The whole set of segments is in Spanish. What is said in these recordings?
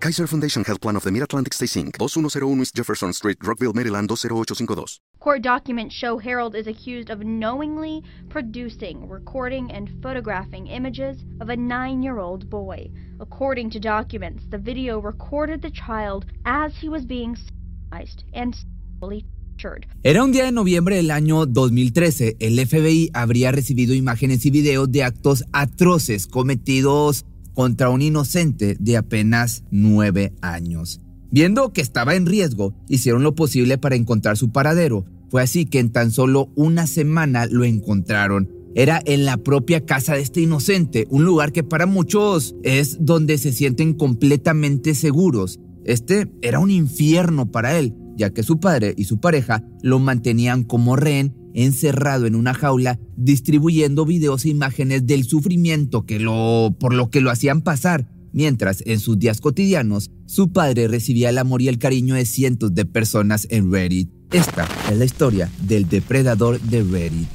Kaiser Foundation Health Plan of the Mid-Atlantic Stay Inc., 2101 East Jefferson Street, Rockville, Maryland 20852. Court documents show Harold is accused of knowingly producing, recording, and photographing images of a nine year old boy. According to documents, the video recorded the child as he was being sexualized and sexually tortured. Era un día de noviembre del año 2013. El FBI habría recibido imágenes y videos de actos atroces cometidos contra un inocente de apenas nueve años. Viendo que estaba en riesgo, hicieron lo posible para encontrar su paradero. Fue así que en tan solo una semana lo encontraron. Era en la propia casa de este inocente, un lugar que para muchos es donde se sienten completamente seguros. Este era un infierno para él, ya que su padre y su pareja lo mantenían como rehén encerrado en una jaula distribuyendo videos e imágenes del sufrimiento que lo, por lo que lo hacían pasar, mientras en sus días cotidianos su padre recibía el amor y el cariño de cientos de personas en Reddit. Esta es la historia del depredador de Reddit.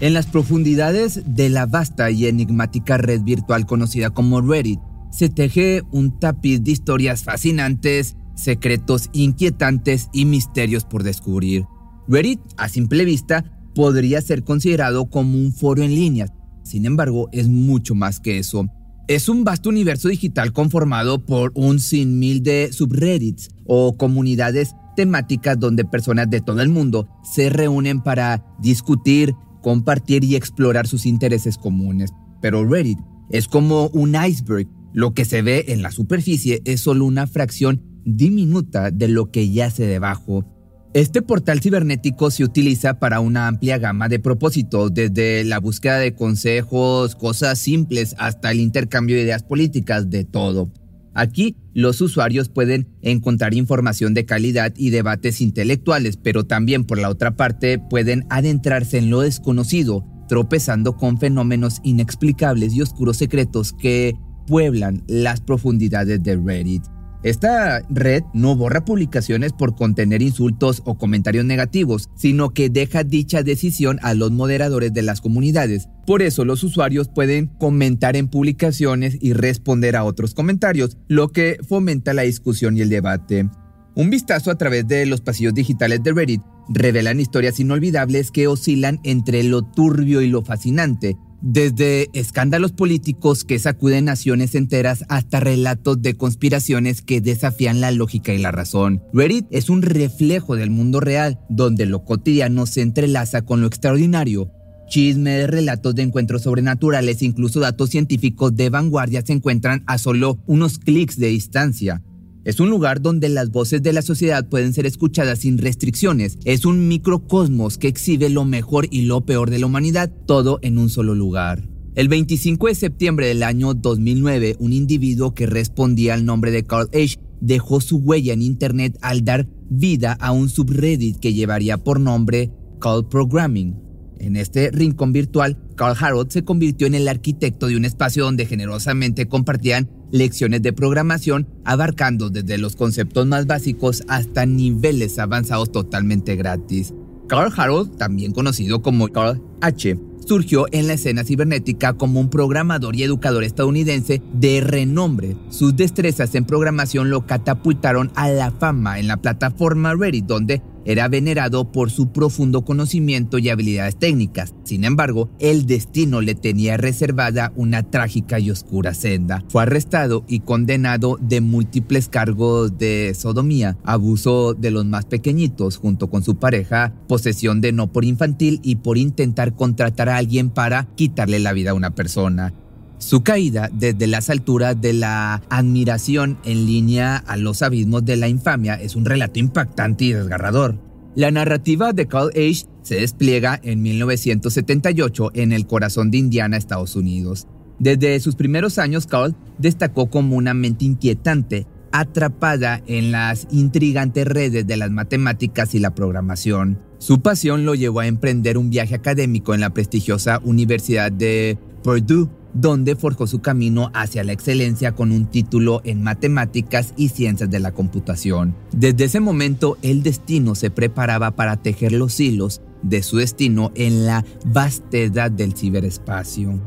En las profundidades de la vasta y enigmática red virtual conocida como Reddit, se teje un tapiz de historias fascinantes, secretos inquietantes y misterios por descubrir. Reddit, a simple vista, podría ser considerado como un foro en línea. Sin embargo, es mucho más que eso. Es un vasto universo digital conformado por un sinmil de subreddits o comunidades temáticas donde personas de todo el mundo se reúnen para discutir, compartir y explorar sus intereses comunes. Pero Reddit es como un iceberg. Lo que se ve en la superficie es solo una fracción diminuta de lo que yace debajo. Este portal cibernético se utiliza para una amplia gama de propósitos, desde la búsqueda de consejos, cosas simples, hasta el intercambio de ideas políticas, de todo. Aquí los usuarios pueden encontrar información de calidad y debates intelectuales, pero también por la otra parte pueden adentrarse en lo desconocido, tropezando con fenómenos inexplicables y oscuros secretos que pueblan las profundidades de Reddit. Esta red no borra publicaciones por contener insultos o comentarios negativos, sino que deja dicha decisión a los moderadores de las comunidades. Por eso los usuarios pueden comentar en publicaciones y responder a otros comentarios, lo que fomenta la discusión y el debate. Un vistazo a través de los pasillos digitales de Reddit revelan historias inolvidables que oscilan entre lo turbio y lo fascinante, desde escándalos políticos que sacuden naciones enteras hasta relatos de conspiraciones que desafían la lógica y la razón. Reddit es un reflejo del mundo real, donde lo cotidiano se entrelaza con lo extraordinario. Chismes, relatos de encuentros sobrenaturales, incluso datos científicos de vanguardia se encuentran a solo unos clics de distancia. Es un lugar donde las voces de la sociedad pueden ser escuchadas sin restricciones. Es un microcosmos que exhibe lo mejor y lo peor de la humanidad, todo en un solo lugar. El 25 de septiembre del año 2009, un individuo que respondía al nombre de Carl H. dejó su huella en Internet al dar vida a un subreddit que llevaría por nombre Call Programming. En este rincón virtual, Carl Harold se convirtió en el arquitecto de un espacio donde generosamente compartían lecciones de programación abarcando desde los conceptos más básicos hasta niveles avanzados totalmente gratis. Carl Harold, también conocido como Carl H., surgió en la escena cibernética como un programador y educador estadounidense de renombre. Sus destrezas en programación lo catapultaron a la fama en la plataforma Reddit, donde era venerado por su profundo conocimiento y habilidades técnicas. Sin embargo, el destino le tenía reservada una trágica y oscura senda. Fue arrestado y condenado de múltiples cargos de sodomía, abuso de los más pequeñitos junto con su pareja, posesión de no por infantil y por intentar contratar a alguien para quitarle la vida a una persona. Su caída desde las alturas de la admiración en línea a los abismos de la infamia es un relato impactante y desgarrador. La narrativa de Carl H. se despliega en 1978 en el corazón de Indiana, Estados Unidos. Desde sus primeros años, Carl destacó como una mente inquietante, atrapada en las intrigantes redes de las matemáticas y la programación. Su pasión lo llevó a emprender un viaje académico en la prestigiosa Universidad de Purdue, donde forjó su camino hacia la excelencia con un título en matemáticas y ciencias de la computación. Desde ese momento, el destino se preparaba para tejer los hilos de su destino en la vastedad del ciberespacio.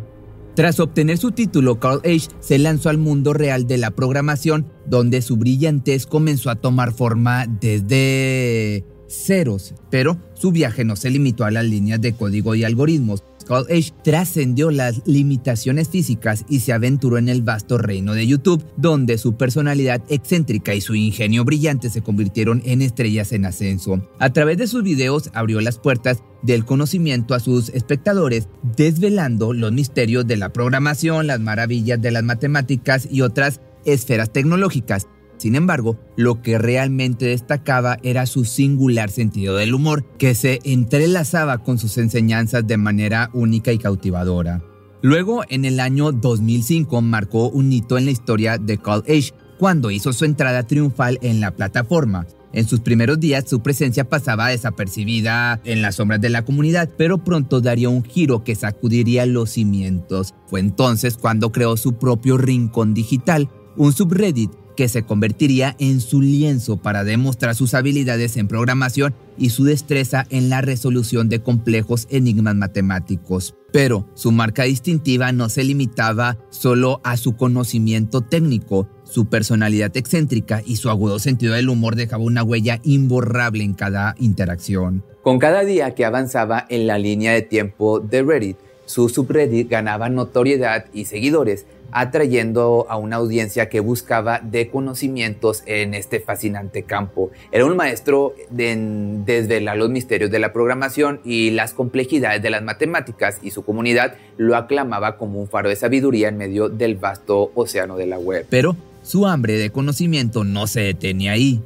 Tras obtener su título, Carl H. se lanzó al mundo real de la programación, donde su brillantez comenzó a tomar forma desde ceros, pero su viaje no se limitó a las líneas de código y algoritmos. Skull Age trascendió las limitaciones físicas y se aventuró en el vasto reino de YouTube, donde su personalidad excéntrica y su ingenio brillante se convirtieron en estrellas en ascenso. A través de sus videos abrió las puertas del conocimiento a sus espectadores, desvelando los misterios de la programación, las maravillas de las matemáticas y otras esferas tecnológicas. Sin embargo, lo que realmente destacaba era su singular sentido del humor, que se entrelazaba con sus enseñanzas de manera única y cautivadora. Luego, en el año 2005, marcó un hito en la historia de Call Age, cuando hizo su entrada triunfal en la plataforma. En sus primeros días su presencia pasaba desapercibida en las sombras de la comunidad, pero pronto daría un giro que sacudiría los cimientos. Fue entonces cuando creó su propio rincón digital, un subreddit que se convertiría en su lienzo para demostrar sus habilidades en programación y su destreza en la resolución de complejos enigmas matemáticos. Pero su marca distintiva no se limitaba solo a su conocimiento técnico, su personalidad excéntrica y su agudo sentido del humor dejaba una huella imborrable en cada interacción. Con cada día que avanzaba en la línea de tiempo de Reddit, su subreddit ganaba notoriedad y seguidores, atrayendo a una audiencia que buscaba de conocimientos en este fascinante campo. Era un maestro en desvelar los misterios de la programación y las complejidades de las matemáticas y su comunidad lo aclamaba como un faro de sabiduría en medio del vasto océano de la web. Pero su hambre de conocimiento no se detenía ahí.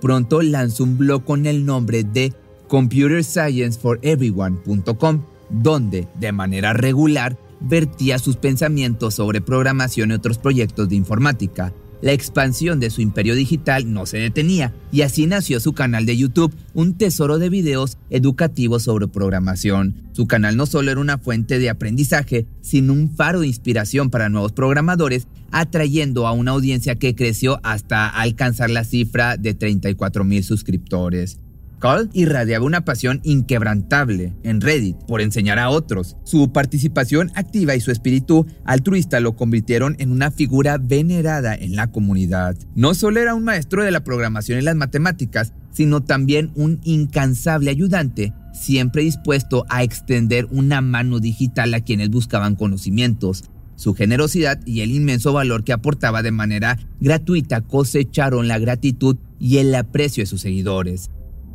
Pronto lanzó un blog con el nombre de computerscienceforeveryone.com, donde de manera regular vertía sus pensamientos sobre programación y otros proyectos de informática. La expansión de su imperio digital no se detenía y así nació su canal de YouTube, un tesoro de videos educativos sobre programación. Su canal no solo era una fuente de aprendizaje, sino un faro de inspiración para nuevos programadores, atrayendo a una audiencia que creció hasta alcanzar la cifra de 34 mil suscriptores. Carl irradiaba una pasión inquebrantable en Reddit por enseñar a otros. Su participación activa y su espíritu altruista lo convirtieron en una figura venerada en la comunidad. No solo era un maestro de la programación y las matemáticas, sino también un incansable ayudante, siempre dispuesto a extender una mano digital a quienes buscaban conocimientos. Su generosidad y el inmenso valor que aportaba de manera gratuita cosecharon la gratitud y el aprecio de sus seguidores.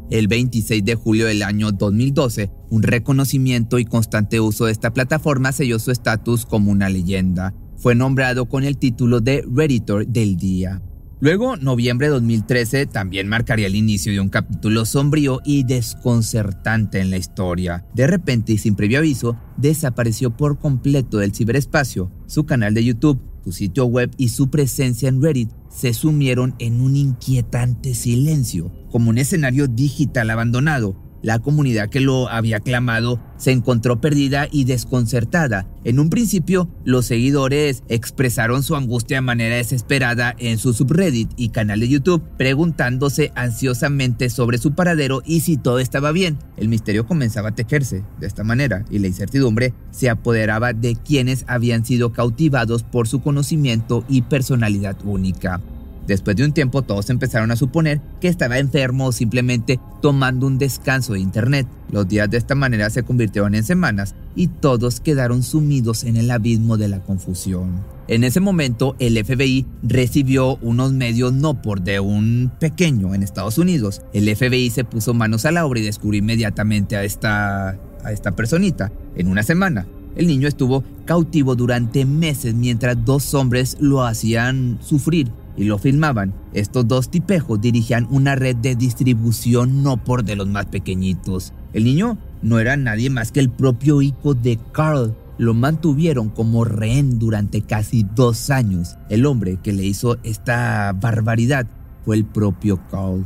El 26 de julio del año 2012, un reconocimiento y constante uso de esta plataforma selló su estatus como una leyenda. Fue nombrado con el título de Redditor del día. Luego, noviembre de 2013 también marcaría el inicio de un capítulo sombrío y desconcertante en la historia. De repente y sin previo aviso, desapareció por completo del ciberespacio. Su canal de YouTube, su sitio web y su presencia en Reddit se sumieron en un inquietante silencio, como un escenario digital abandonado. La comunidad que lo había clamado se encontró perdida y desconcertada. En un principio, los seguidores expresaron su angustia de manera desesperada en su subreddit y canal de YouTube, preguntándose ansiosamente sobre su paradero y si todo estaba bien. El misterio comenzaba a tejerse de esta manera y la incertidumbre se apoderaba de quienes habían sido cautivados por su conocimiento y personalidad única. Después de un tiempo todos empezaron a suponer que estaba enfermo o simplemente tomando un descanso de internet. Los días de esta manera se convirtieron en semanas y todos quedaron sumidos en el abismo de la confusión. En ese momento el FBI recibió unos medios no por de un pequeño en Estados Unidos. El FBI se puso manos a la obra y descubrió inmediatamente a esta, a esta personita en una semana. El niño estuvo cautivo durante meses mientras dos hombres lo hacían sufrir y lo filmaban. Estos dos tipejos dirigían una red de distribución no por de los más pequeñitos. El niño no era nadie más que el propio hijo de Carl, lo mantuvieron como rehén durante casi dos años. El hombre que le hizo esta barbaridad fue el propio Carl.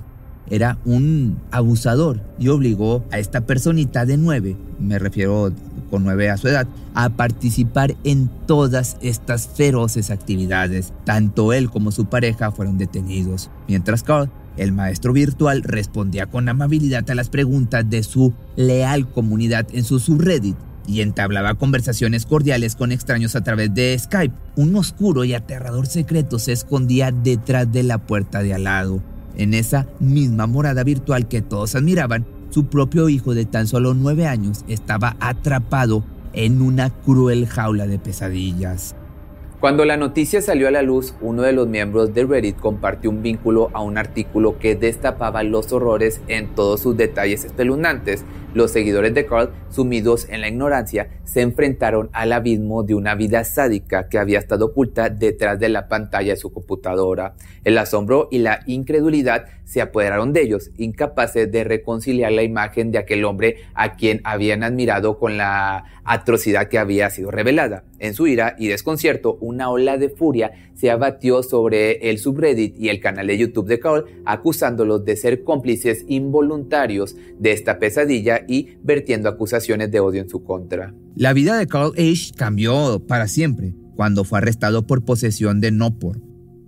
Era un abusador y obligó a esta personita de nueve, me refiero con nueve a su edad, a participar en todas estas feroces actividades. Tanto él como su pareja fueron detenidos, mientras Carl, el maestro virtual, respondía con amabilidad a las preguntas de su leal comunidad en su subreddit y entablaba conversaciones cordiales con extraños a través de Skype. Un oscuro y aterrador secreto se escondía detrás de la puerta de al lado. En esa misma morada virtual que todos admiraban, su propio hijo de tan solo nueve años estaba atrapado en una cruel jaula de pesadillas. Cuando la noticia salió a la luz, uno de los miembros de Reddit compartió un vínculo a un artículo que destapaba los horrores en todos sus detalles espeluznantes. Los seguidores de Carl, sumidos en la ignorancia, se enfrentaron al abismo de una vida sádica que había estado oculta detrás de la pantalla de su computadora. El asombro y la incredulidad se apoderaron de ellos, incapaces de reconciliar la imagen de aquel hombre a quien habían admirado con la atrocidad que había sido revelada. En su ira y desconcierto, una ola de furia se abatió sobre el subreddit y el canal de YouTube de Carl, acusándolos de ser cómplices involuntarios de esta pesadilla y vertiendo acusaciones de odio en su contra. La vida de Carl H. cambió para siempre cuando fue arrestado por posesión de Nopor.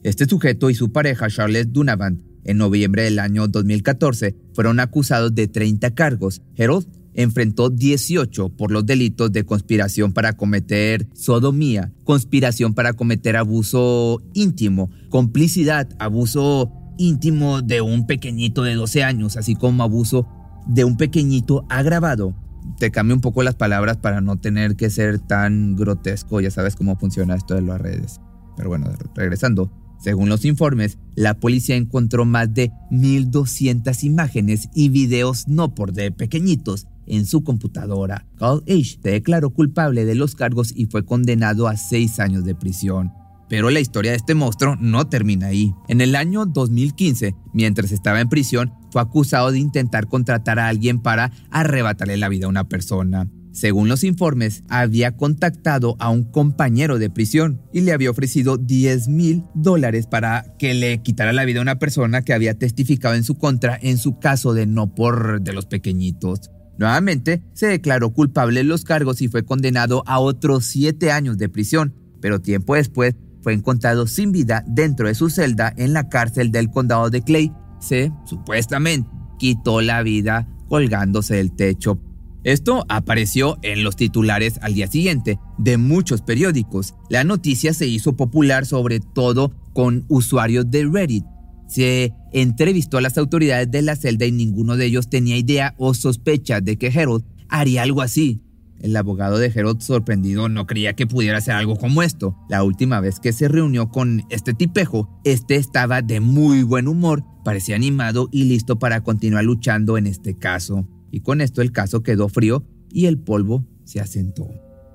Este sujeto y su pareja Charles Dunavant en noviembre del año 2014 fueron acusados de 30 cargos. Harold enfrentó 18 por los delitos de conspiración para cometer sodomía, conspiración para cometer abuso íntimo, complicidad, abuso íntimo de un pequeñito de 12 años, así como abuso de un pequeñito agravado. Te cambio un poco las palabras para no tener que ser tan grotesco, ya sabes cómo funciona esto de las redes. Pero bueno, regresando. Según los informes, la policía encontró más de 1.200 imágenes y videos no por de pequeñitos en su computadora. Carl H. se declaró culpable de los cargos y fue condenado a seis años de prisión. Pero la historia de este monstruo no termina ahí. En el año 2015, mientras estaba en prisión, fue acusado de intentar contratar a alguien para arrebatarle la vida a una persona. Según los informes, había contactado a un compañero de prisión y le había ofrecido 10 mil dólares para que le quitara la vida a una persona que había testificado en su contra en su caso de no por de los pequeñitos. Nuevamente, se declaró culpable de los cargos y fue condenado a otros siete años de prisión, pero tiempo después encontrado sin vida dentro de su celda en la cárcel del condado de Clay. Se, supuestamente, quitó la vida colgándose del techo esto apareció en los titulares al día siguiente de muchos periódicos. La noticia se hizo popular sobre todo con usuarios de Reddit. Se entrevistó a las autoridades de la celda y ninguno de ellos tenía idea o sospecha de que Harold haría algo así. El abogado de Harold, sorprendido, no creía que pudiera hacer algo como esto. La última vez que se reunió con este tipejo, este estaba de muy buen humor, parecía animado y listo para continuar luchando en este caso y con esto el caso quedó frío y el polvo se asentó.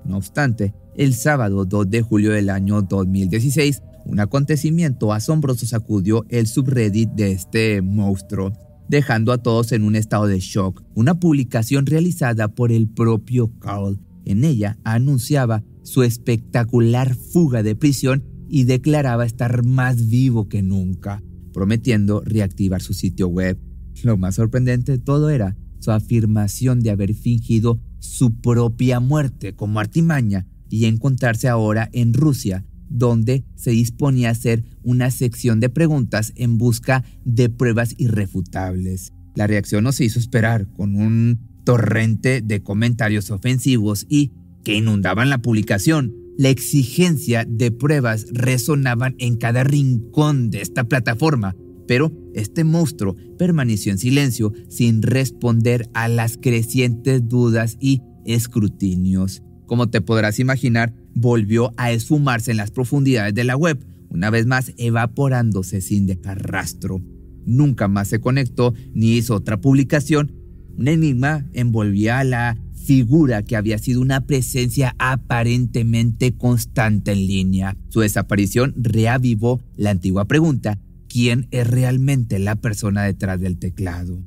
No obstante, el sábado 2 de julio del año 2016, un acontecimiento asombroso sacudió el subreddit de este monstruo, dejando a todos en un estado de shock. Una publicación realizada por el propio Carl. En ella anunciaba su espectacular fuga de prisión y declaraba estar más vivo que nunca, prometiendo reactivar su sitio web. Lo más sorprendente de todo era su afirmación de haber fingido su propia muerte como artimaña y encontrarse ahora en Rusia, donde se disponía a hacer una sección de preguntas en busca de pruebas irrefutables. La reacción no se hizo esperar, con un torrente de comentarios ofensivos y que inundaban la publicación. La exigencia de pruebas resonaban en cada rincón de esta plataforma, pero este monstruo permaneció en silencio sin responder a las crecientes dudas y escrutinios. Como te podrás imaginar, volvió a esfumarse en las profundidades de la web, una vez más evaporándose sin dejar rastro. Nunca más se conectó ni hizo otra publicación. Un enigma envolvía a la figura que había sido una presencia aparentemente constante en línea. Su desaparición reavivó la antigua pregunta quién es realmente la persona detrás del teclado.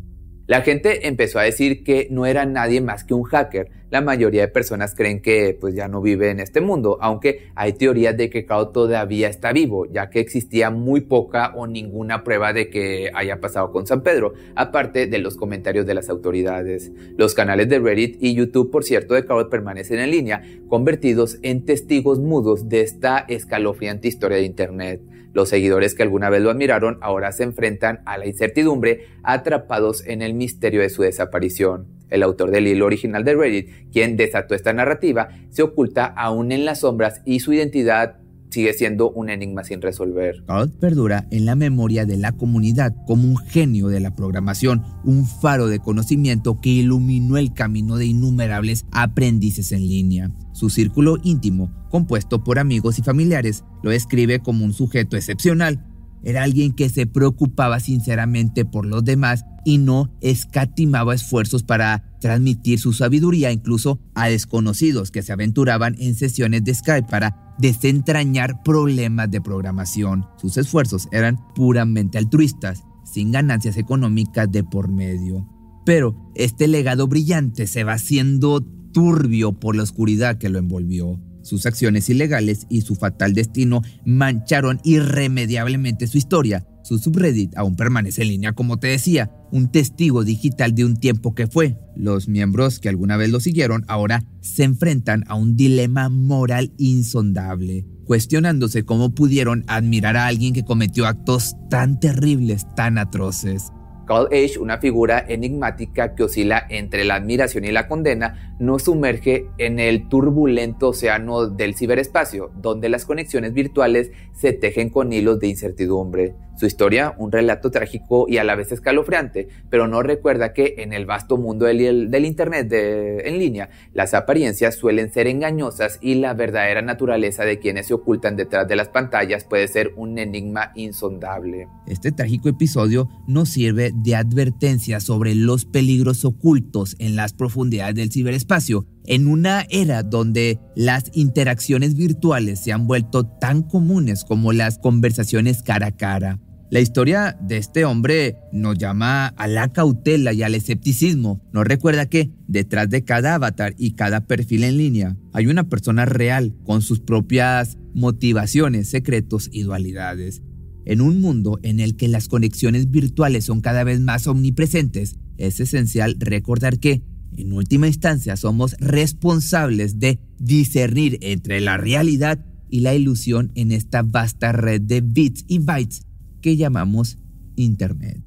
La gente empezó a decir que no era nadie más que un hacker. La mayoría de personas creen que pues ya no vive en este mundo, aunque hay teorías de que Carl todavía está vivo, ya que existía muy poca o ninguna prueba de que haya pasado con San Pedro, aparte de los comentarios de las autoridades. Los canales de Reddit y YouTube, por cierto, de Carl permanecen en línea, convertidos en testigos mudos de esta escalofriante historia de Internet. Los seguidores que alguna vez lo admiraron ahora se enfrentan a la incertidumbre, atrapados en el misterio de su desaparición. El autor del hilo original de Reddit, quien desató esta narrativa, se oculta aún en las sombras y su identidad sigue siendo un enigma sin resolver. Carl perdura en la memoria de la comunidad como un genio de la programación, un faro de conocimiento que iluminó el camino de innumerables aprendices en línea. Su círculo íntimo, compuesto por amigos y familiares, lo describe como un sujeto excepcional. Era alguien que se preocupaba sinceramente por los demás y no escatimaba esfuerzos para transmitir su sabiduría incluso a desconocidos que se aventuraban en sesiones de Skype para desentrañar problemas de programación. Sus esfuerzos eran puramente altruistas, sin ganancias económicas de por medio. Pero este legado brillante se va haciendo turbio por la oscuridad que lo envolvió. Sus acciones ilegales y su fatal destino mancharon irremediablemente su historia. Su subreddit aún permanece en línea, como te decía, un testigo digital de un tiempo que fue. Los miembros que alguna vez lo siguieron ahora se enfrentan a un dilema moral insondable, cuestionándose cómo pudieron admirar a alguien que cometió actos tan terribles, tan atroces. Carl Age, una figura enigmática que oscila entre la admiración y la condena, nos sumerge en el turbulento océano del ciberespacio, donde las conexiones virtuales se tejen con hilos de incertidumbre. Su historia, un relato trágico y a la vez escalofriante, pero no recuerda que en el vasto mundo del, Internet en línea, las apariencias suelen ser engañosas y la verdadera naturaleza de quienes se ocultan detrás de las pantallas puede ser un enigma insondable. Este trágico episodio nos sirve de advertencia sobre los peligros ocultos en las profundidades del ciberespacio en una era donde las interacciones virtuales se han vuelto tan comunes como las conversaciones cara a cara. La historia de este hombre nos llama a la cautela y al escepticismo. Nos recuerda que detrás de cada avatar y cada perfil en línea hay una persona real con sus propias motivaciones, secretos y dualidades. En un mundo en el que las conexiones virtuales son cada vez más omnipresentes, es esencial recordar que en última instancia, somos responsables de discernir entre la realidad y la ilusión en esta vasta red de bits y bytes que llamamos Internet.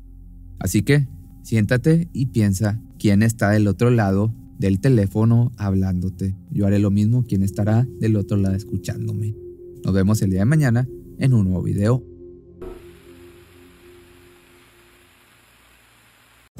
Así que, siéntate y piensa quién está del otro lado del teléfono hablándote. Yo haré lo mismo, quién estará del otro lado escuchándome. Nos vemos el día de mañana en un nuevo video